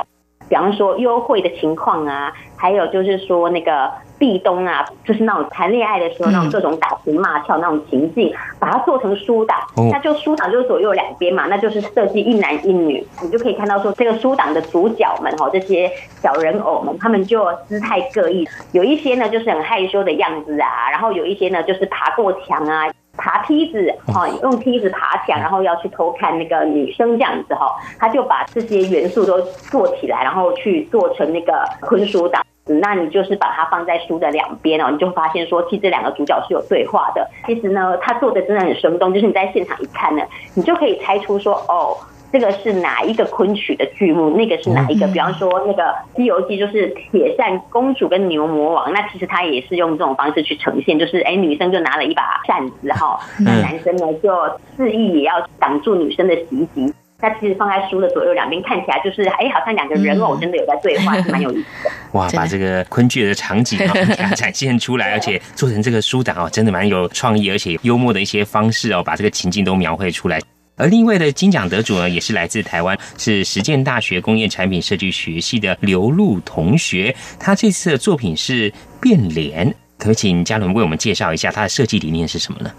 比方说幽会的情况啊，还有就是说那个壁咚啊，就是那种谈恋爱的时候那种各种打情骂俏那种情境，把它做成书档，那就书档就是左右两边嘛，那就是设计一男一女，你就可以看到说这个书档的主角们哈，这些小人偶们，他们就姿态各异，有一些呢就是很害羞的样子啊，然后有一些呢就是爬过墙啊。爬梯子，哈，用梯子爬墙，然后要去偷看那个女生这样子，哈，他就把这些元素都做起来，然后去做成那个昆书档。那你就是把它放在书的两边哦，你就发现说，其实这两个主角是有对话的。其实呢，他做的真的很生动，就是你在现场一看呢，你就可以猜出说，哦。这个是哪一个昆曲的剧目？那个是哪一个？比方说，那个《西游记》就是铁扇公主跟牛魔王，那其实他也是用这种方式去呈现，就是哎，女生就拿了一把扇子哈，那男生呢就示意也要挡住女生的袭击。那其实放在书的左右两边，看起来就是哎，好像两个人偶真的有在对话，是蛮有意思的。哇，把这个昆剧的场景啊 展现出来，而且做成这个书档哦，真的蛮有创意，而且幽默的一些方式哦，把这个情境都描绘出来。而另一位的金奖得主呢，也是来自台湾，是实践大学工业产品设计学系的刘露同学。他这次的作品是变脸，可请嘉伦为我们介绍一下他的设计理念是什么呢？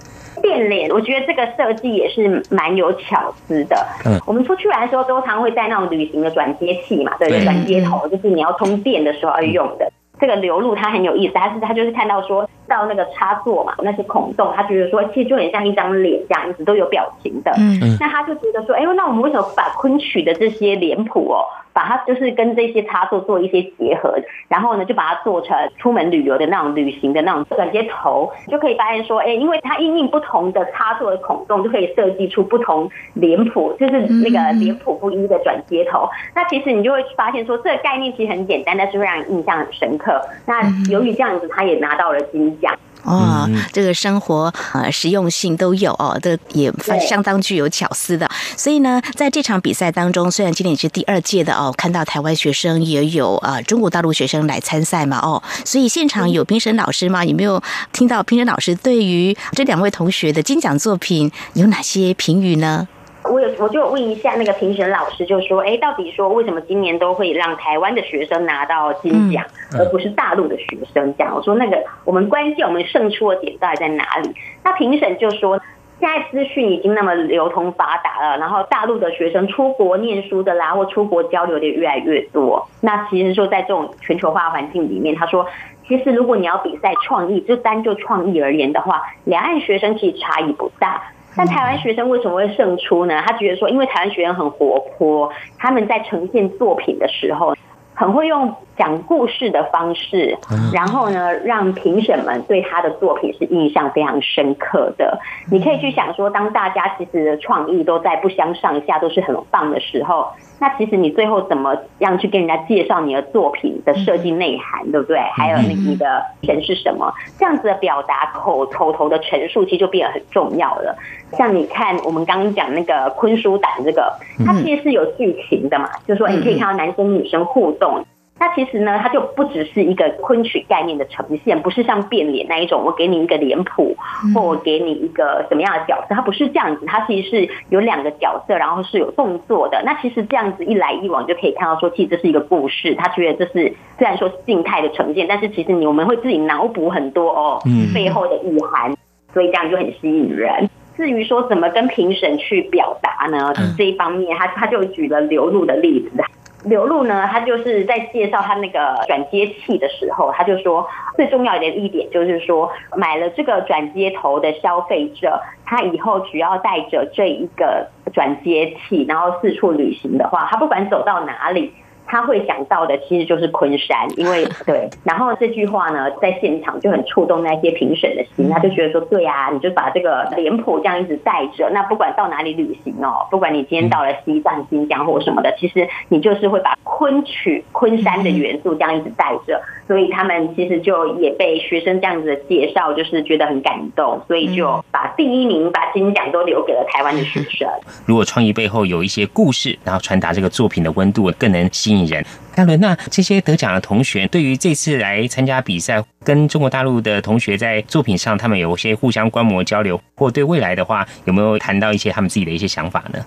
变脸，我觉得这个设计也是蛮有巧思的。嗯，我们出去玩的时候，都常会带那种旅行的转接器嘛，对，转接头，就是你要通电的时候要用的。这个流露他很有意思，他是他就是看到说。到那个插座嘛，那些孔洞，他觉得说其实就很像一张脸这样子，都有表情的。嗯嗯。那他就觉得说，哎，那我们为什么不把昆曲的这些脸谱哦，把它就是跟这些插座做一些结合，然后呢，就把它做成出门旅游的那种旅行的那种转接头，就可以发现说，哎，因为它因应不同的插座的孔洞，就可以设计出不同脸谱，就是那个脸谱不一的转接头。那其实你就会发现说，这个概念其实很简单，但是会让人印象很深刻。那由于这样子，他也拿到了金。哦，这个生活呃实用性都有哦，这也相当具有巧思的。所以呢，在这场比赛当中，虽然今年是第二届的哦，看到台湾学生也有啊中国大陆学生来参赛嘛哦，所以现场有评审老师吗？有没有听到评审老师对于这两位同学的金奖作品有哪些评语呢？我有，我就问一下那个评审老师，就说，哎，到底说为什么今年都会让台湾的学生拿到金奖，而不是大陆的学生？这样，我说那个我们关键我们胜出的点到底在哪里？那评审就说，现在资讯已经那么流通发达了，然后大陆的学生出国念书的啦，或出国交流的越来越多。那其实说在这种全球化环境里面，他说，其实如果你要比赛创意，就单就创意而言的话，两岸学生其实差异不大。但台湾学生为什么会胜出呢？他觉得说，因为台湾学生很活泼，他们在呈现作品的时候，很会用讲故事的方式，然后呢，让评审们对他的作品是印象非常深刻的。你可以去想说，当大家其实的创意都在不相上下，都是很棒的时候。那其实你最后怎么样去跟人家介绍你的作品的设计内涵，对不对？还有你你的钱是什么？这样子的表达口口头的陈述，其实就变得很重要了。像你看我们刚刚讲那个昆书胆这个，它其实是有剧情的嘛，就是说你可以看到男生女生互动。它其实呢，它就不只是一个昆曲概念的呈现，不是像变脸那一种，我给你一个脸谱，或我给你一个什么样的角色，它不是这样子，它其实是有两个角色，然后是有动作的。那其实这样子一来一往，就可以看到说，其实这是一个故事。他觉得这是虽然说是静态的呈现，但是其实你我们会自己脑补很多哦，背后的意涵，所以这样就很吸引人。至于说怎么跟评审去表达呢？这一方面，他他就举了流露的例子。刘露呢，他就是在介绍他那个转接器的时候，他就说最重要的一点就是说，买了这个转接头的消费者，他以后只要带着这一个转接器，然后四处旅行的话，他不管走到哪里。他会想到的其实就是昆山，因为 对，然后这句话呢，在现场就很触动那些评审的心，他就觉得说，对啊，你就把这个脸谱这样一直带着，那不管到哪里旅行哦，不管你今天到了西藏、新疆或什么的，其实你就是会把昆曲、昆山的元素这样一直带着，所以他们其实就也被学生这样子的介绍，就是觉得很感动，所以就把第一名、把金奖都留给了台湾的学生。如果创意背后有一些故事，然后传达这个作品的温度，更能吸引。人，嘉伦，那这些得奖的同学，对于这次来参加比赛，跟中国大陆的同学在作品上，他们有些互相观摩交流，或对未来的话，有没有谈到一些他们自己的一些想法呢？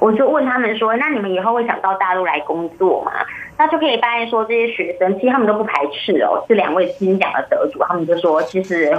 我就问他们说：“那你们以后会想到大陆来工作吗？”那就可以发现说，这些学生其实他们都不排斥哦。这两位金奖的得主，他们就说：“其实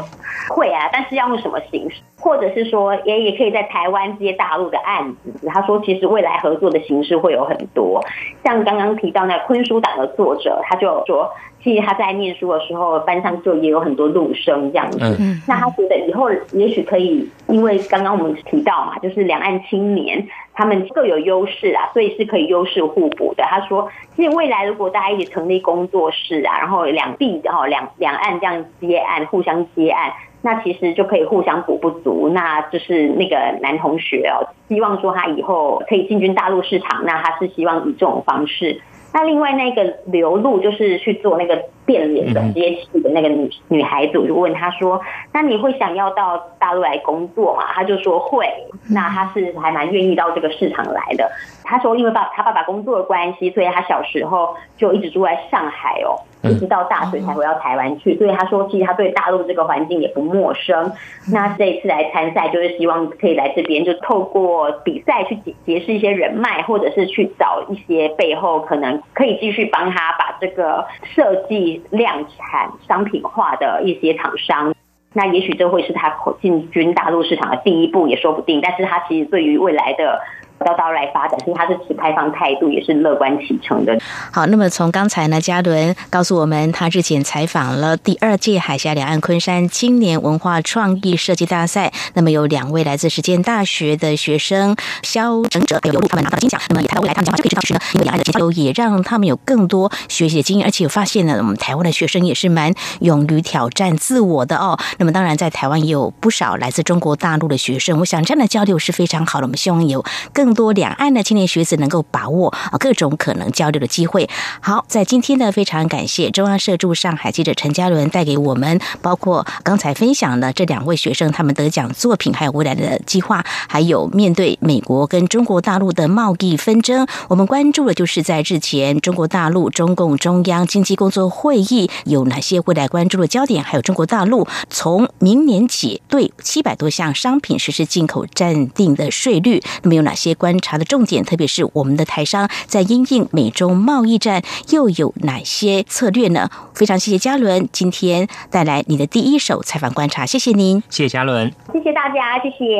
会啊，但是要用什么形式？或者是说，也也可以在台湾接大陆的案子。”他说：“其实未来合作的形式会有很多，像刚刚提到那昆书党的作者，他就说。”其实他在念书的时候，班上就也有很多陆生这样子。那他觉得以后也许可以，因为刚刚我们提到嘛，就是两岸青年他们各有优势啊，所以是可以优势互补的。他说，其实未来如果大家一起成立工作室啊，然后两地然后两两岸这样接案，互相接案，那其实就可以互相补不足。那就是那个男同学哦，希望说他以后可以进军大陆市场，那他是希望以这种方式。那另外那个刘露就是去做那个变脸的接器的那个女女孩子，我就问她说：“那你会想要到大陆来工作吗？”她就说会。那她是还蛮愿意到这个市场来的。她说因为爸他爸爸工作的关系，所以他小时候就一直住在上海哦。一直到大学才回到台湾去，所以他说，其实他对大陆这个环境也不陌生。那这一次来参赛，就是希望可以来这边，就透过比赛去结结识一些人脉，或者是去找一些背后可能可以继续帮他把这个设计量产商品化的一些厂商。那也许这会是他进军大陆市场的第一步，也说不定。但是他其实对于未来的。到大陆来发展，所以他是持开放态度，也是乐观启程的。好，那么从刚才呢，嘉伦告诉我们，他之前采访了第二届海峡两岸昆山青年文化创意设计大赛，那么有两位来自实践大学的学生肖整者有刘露他们拿到金奖，那么也谈到未来他们将就可以知道是呢，因为两岸的交流也让他们有更多学习的经验，而且有发现呢，我们台湾的学生也是蛮勇于挑战自我的哦。那么当然，在台湾也有不少来自中国大陆的学生，我想这样的交流是非常好的。我们希望有更。更多两岸的青年学子能够把握啊各种可能交流的机会。好，在今天呢，非常感谢中央社驻上海记者陈嘉伦带给我们，包括刚才分享的这两位学生他们得奖作品，还有未来的计划，还有面对美国跟中国大陆的贸易纷争，我们关注的就是在日前中国大陆中共中央经济工作会议有哪些未来关注的焦点，还有中国大陆从明年起对七百多项商品实施进口暂定的税率，那么有哪些？观察的重点，特别是我们的台商在因应美中贸易战又有哪些策略呢？非常谢谢嘉伦今天带来你的第一手采访观察，谢谢您，谢谢嘉伦，谢谢大家，谢谢。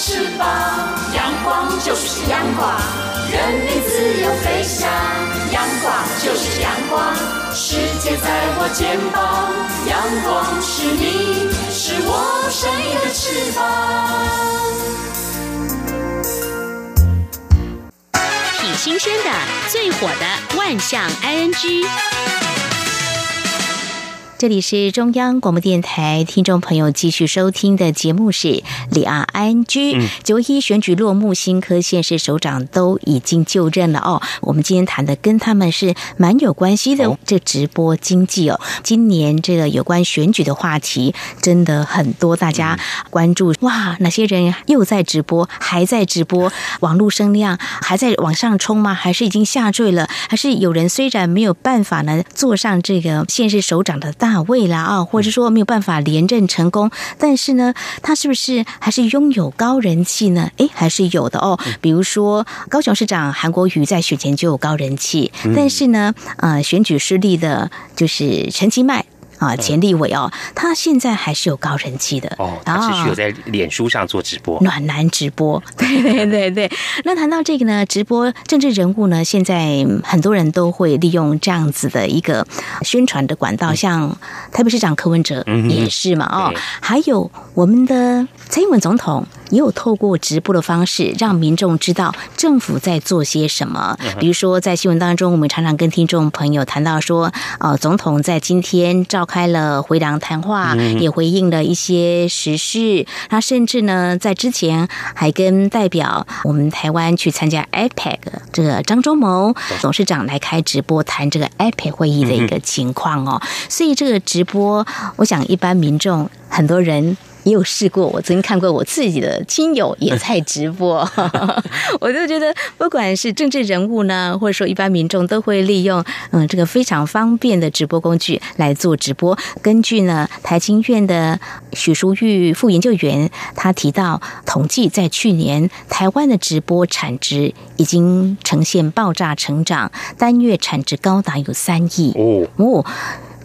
翅膀。阳光就是阳光，人民自由飞翔。阳光就是阳光，世界在我肩膀。阳光是你，是我生命的翅膀。挺新鲜的，最火的万象 ING。这里是中央广播电台，听众朋友继续收听的节目是李昂 ING。九一选举落幕，新科县市首长都已经就任了哦。我们今天谈的跟他们是蛮有关系的，这直播经济哦。今年这个有关选举的话题真的很多，大家关注哇，哪些人又在直播，还在直播？网络声量还在往上冲吗？还是已经下坠了？还是有人虽然没有办法呢，坐上这个县市首长的大大位啦啊，或者说没有办法连任成功，但是呢，他是不是还是拥有高人气呢？诶，还是有的哦。比如说高雄市长韩国瑜在选前就有高人气，但是呢，呃，选举失利的就是陈其迈。啊，钱立伟哦，他现在还是有高人气的。哦，他持续有在脸书上做直播，暖男直播，对对对对。那谈到这个呢，直播政治人物呢，现在很多人都会利用这样子的一个宣传的管道，像台北市长柯文哲也是嘛，哦，还有我们的蔡英文总统也有透过直播的方式，让民众知道政府在做些什么。比如说在新闻当中，我们常常跟听众朋友谈到说，呃，总统在今天召开了回廊谈话，也回应了一些时事。他甚至呢，在之前还跟代表我们台湾去参加 IPAC 这个张忠谋董事长来开直播，谈这个 IPAC 会议的一个情况哦。所以这个直播，我想一般民众很多人。也有试过，我曾经看过我自己的亲友也在直播，我就觉得不管是政治人物呢，或者说一般民众，都会利用嗯这个非常方便的直播工具来做直播。根据呢台经院的许淑玉副研究员，他提到统计，在去年台湾的直播产值已经呈现爆炸成长，单月产值高达有三亿哦哦。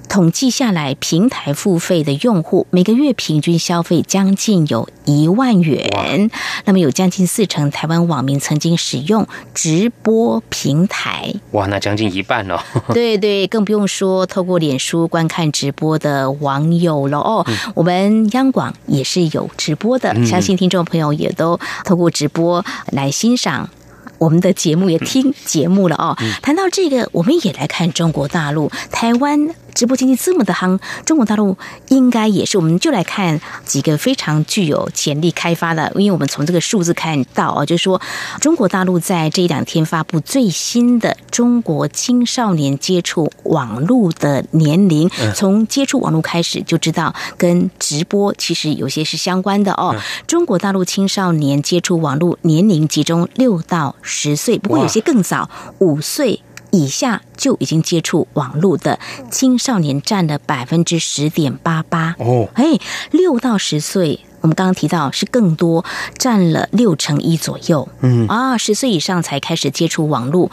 统计下来，平台付费的用户每个月平均消费将近有一万元。那么有将近四成台湾网民曾经使用直播平台。哇，那将近一半哦。对对，更不用说透过脸书观看直播的网友了哦。我们央广也是有直播的，相信听众朋友也都透过直播来欣赏。我们的节目也听节目了哦。谈到这个，我们也来看中国大陆、台湾直播经济这么的夯，中国大陆应该也是。我们就来看几个非常具有潜力开发的，因为我们从这个数字看到啊，就是说中国大陆在这一两天发布最新的中国青少年接触网络的年龄，从接触网络开始就知道跟直播其实有些是相关的哦。中国大陆青少年接触网络年龄集中六到。十岁，不过有些更早，五岁以下就已经接触网络的青少年占了百分之十点八八。哦，哎，六到十岁，我们刚刚提到是更多，占了六成一左右，嗯。啊，十岁以上才开始接触网络。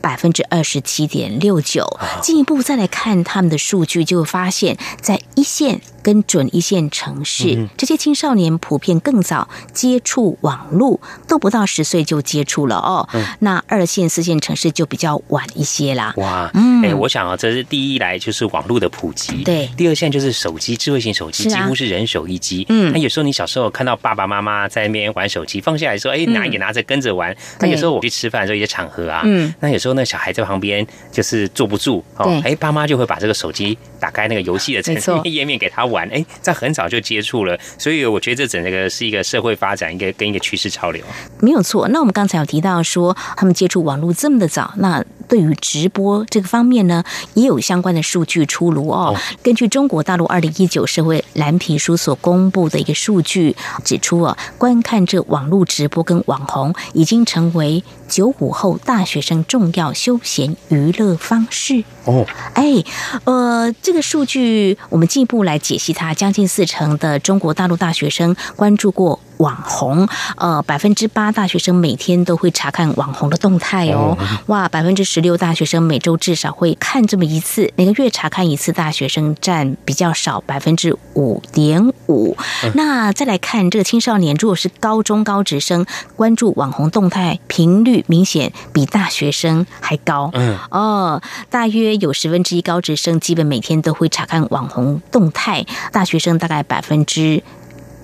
百分之二十七点六九，进一步再来看他们的数据，就发现，在一线跟准一线城市，这些青少年普遍更早接触网络，都不到十岁就接触了哦。那二线、四线城市就比较晚一些啦。哇，嗯，哎，我想啊，这是第一来就是网络的普及，对；第二线就是手机，智慧型手机几乎是人手一机。嗯，那有时候你小时候看到爸爸妈妈在那边玩手机，放下来说，哎，拿也拿着跟着玩。那有时候我去吃饭的时候，一些场合啊，嗯，那有时候。那小孩在旁边就是坐不住哦，哎，爸妈就会把这个手机打开那个游戏的程页面给他玩，哎，在很早就接触了，所以我觉得这整个是一个社会发展一个跟一个趋势潮流，没有错。那我们刚才有提到说他们接触网络这么的早，那对于直播这个方面呢，也有相关的数据出炉哦。根据中国大陆二零一九社会蓝皮书所公布的一个数据指出啊，观看这网络直播跟网红已经成为九五后大学生重要休闲娱乐方式哦。哎，呃，这这个数据我们进一步来解析它，将近四成的中国大陆大学生关注过。网红，呃，百分之八大学生每天都会查看网红的动态哦。哇，百分之十六大学生每周至少会看这么一次，每个月查看一次，大学生占比较少，百分之五点五。那再来看这个青少年，如果是高中高职生，关注网红动态频率明显比大学生还高。嗯，哦，大约有十分之一高职生基本每天都会查看网红动态，大学生大概百分之。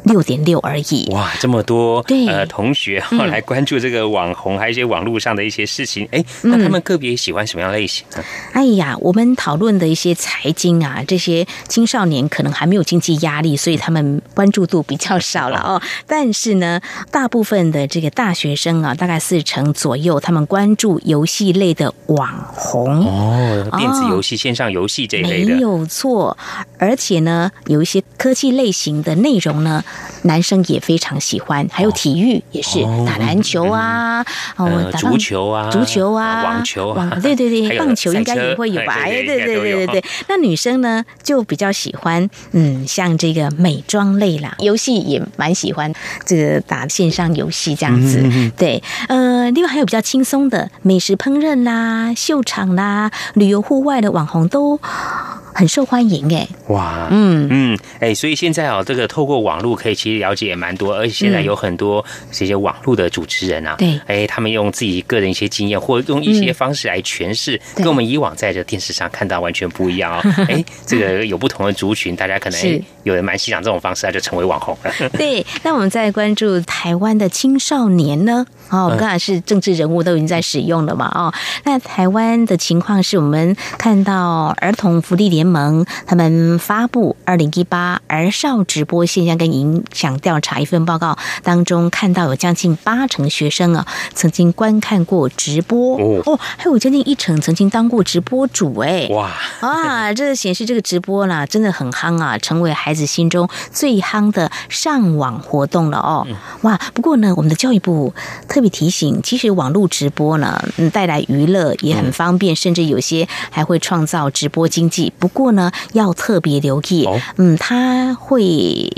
六点六而已。哇，这么多呃同学后来关注这个网红，还有一些网络上的一些事情。哎，那他们个别喜欢什么样类型呢？哎呀，我们讨论的一些财经啊，这些青少年可能还没有经济压力，所以他们关注度比较少了哦。但是呢，大部分的这个大学生啊，大概四成左右，他们关注游戏类的网红哦，电子游戏、线上游戏这一类的没有错。而且呢，有一些科技类型的内容呢。男生也非常喜欢，还有体育也是打篮球啊，哦，足球啊，足球啊，网球啊，对对对，棒球应该也会有吧？哎，对对对对对。那女生呢，就比较喜欢，嗯，像这个美妆类啦，游戏也蛮喜欢，这个打线上游戏这样子。对，呃，另外还有比较轻松的美食烹饪啦、秀场啦、旅游户外的网红都。很受欢迎哎，哇，嗯嗯，哎，所以现在哦，这个透过网络可以其实了解也蛮多，而且现在有很多这些网络的主持人啊，对，哎，他们用自己个人一些经验，或用一些方式来诠释，跟我们以往在这电视上看到完全不一样哦。哎，这个有不同的族群，大家可能有人蛮欣赏这种方式，他就成为网红了。对，那我们再关注台湾的青少年呢？哦，刚才是政治人物都已经在使用了嘛？哦，那台湾的情况是我们看到儿童福利联盟他们发布二零一八儿少直播现象跟影响调查一份报告当中，看到有将近八成学生啊曾经观看过直播哦，还有将近一成曾经当过直播主哎哇啊，这显示这个直播啦真的很夯啊，成为孩子心中最夯的上网活动了哦哇！不过呢，我们的教育部。特别提醒，其实网络直播呢，嗯，带来娱乐也很方便，甚至有些还会创造直播经济。不过呢，要特别留意，嗯，它会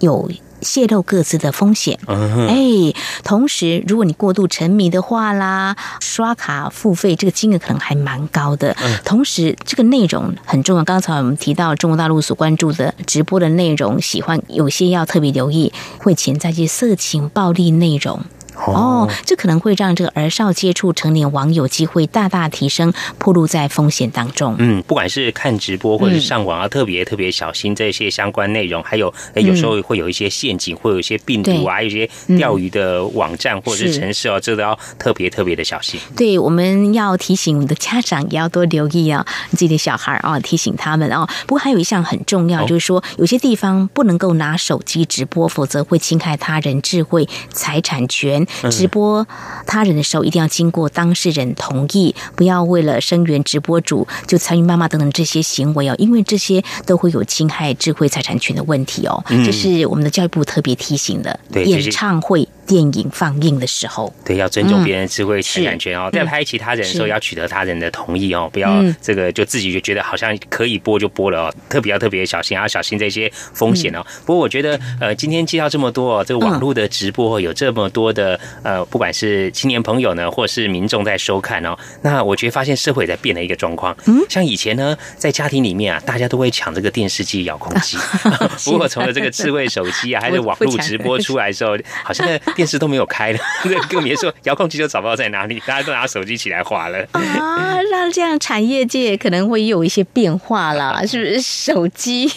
有泄露各自的风险。哎，同时，如果你过度沉迷的话啦，刷卡付费这个金额可能还蛮高的。同时，这个内容很重要。刚才我们提到中国大陆所关注的直播的内容，喜欢有些要特别留意，会潜在一些色情暴力内容。哦，这可能会让这个儿少接触成年网友机会大大提升，暴露在风险当中。嗯，不管是看直播或者上网，要特别特别小心这些相关内容。还有，哎，有时候会有一些陷阱，会有一些病毒啊，有些钓鱼的网站或者是城市哦，这都要特别特别的小心。对，我们要提醒我们的家长也要多留意啊，自己的小孩啊，提醒他们啊。不过还有一项很重要，就是说有些地方不能够拿手机直播，否则会侵害他人智慧财产权。直播他人的时候，一定要经过当事人同意，不要为了声援直播主就参与妈妈等等这些行为哦，因为这些都会有侵害智慧财产权的问题哦。这是我们的教育部特别提醒的。演唱会。电影放映的时候，对，要尊重别人智慧财产权哦。在拍其他人的时候，要取得他人的同意哦，不要这个就自己就觉得好像可以播就播了哦。特别要特别小心，要小心这些风险哦。不过我觉得，呃，今天介绍这么多，这个网络的直播有这么多的呃，不管是青年朋友呢，或是民众在收看哦，那我觉得发现社会在变的一个状况。嗯，像以前呢，在家庭里面啊，大家都会抢这个电视机、遥控器。不过从了这个智慧手机啊，还是网络直播出来的时候，好像。电视都没有开了，更别说遥控器都找不到在哪里，大家都拿手机起来划了啊！让这样产业界可能会有一些变化啦，是不是？手机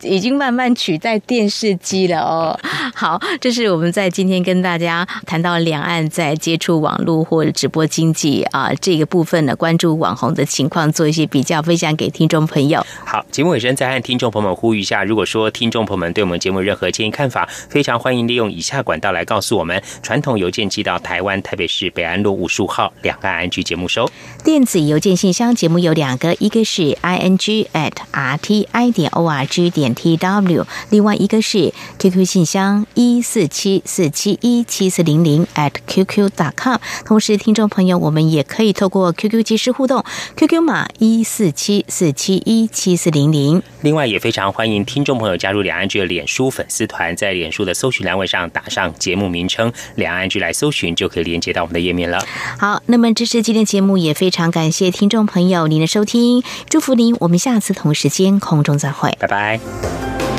已经慢慢取代电视机了哦。好，这是我们在今天跟大家谈。谈到两岸在接触网络或者直播经济啊这个部分呢，关注网红的情况，做一些比较，分享给听众朋友。好，节目尾声再和听众朋友们呼吁一下，如果说听众朋友们对我们节目任何建议看法，非常欢迎利用以下管道来告诉我们：传统邮件寄到台湾台北市北安路五十五号两岸安居节目收；电子邮件信箱节目有两个，一个是 i n g at r t i 点 o r g 点 t w，另外一个是 QQ 信箱一四七四七一七四零零 at qq dot com。同时，听众朋友，我们也可以透过 QQ 即时互动，QQ 码一四七四七一七四零零。另外，也非常欢迎听众朋友加入两岸局的脸书粉丝团，在脸书的搜寻栏位上打上节目名称“两岸局”来搜寻，就可以连接到我们的页面了。好，那么这是今天节目，也非常感谢听众朋友您的收听，祝福您，我们下次同时间空中再会，拜拜。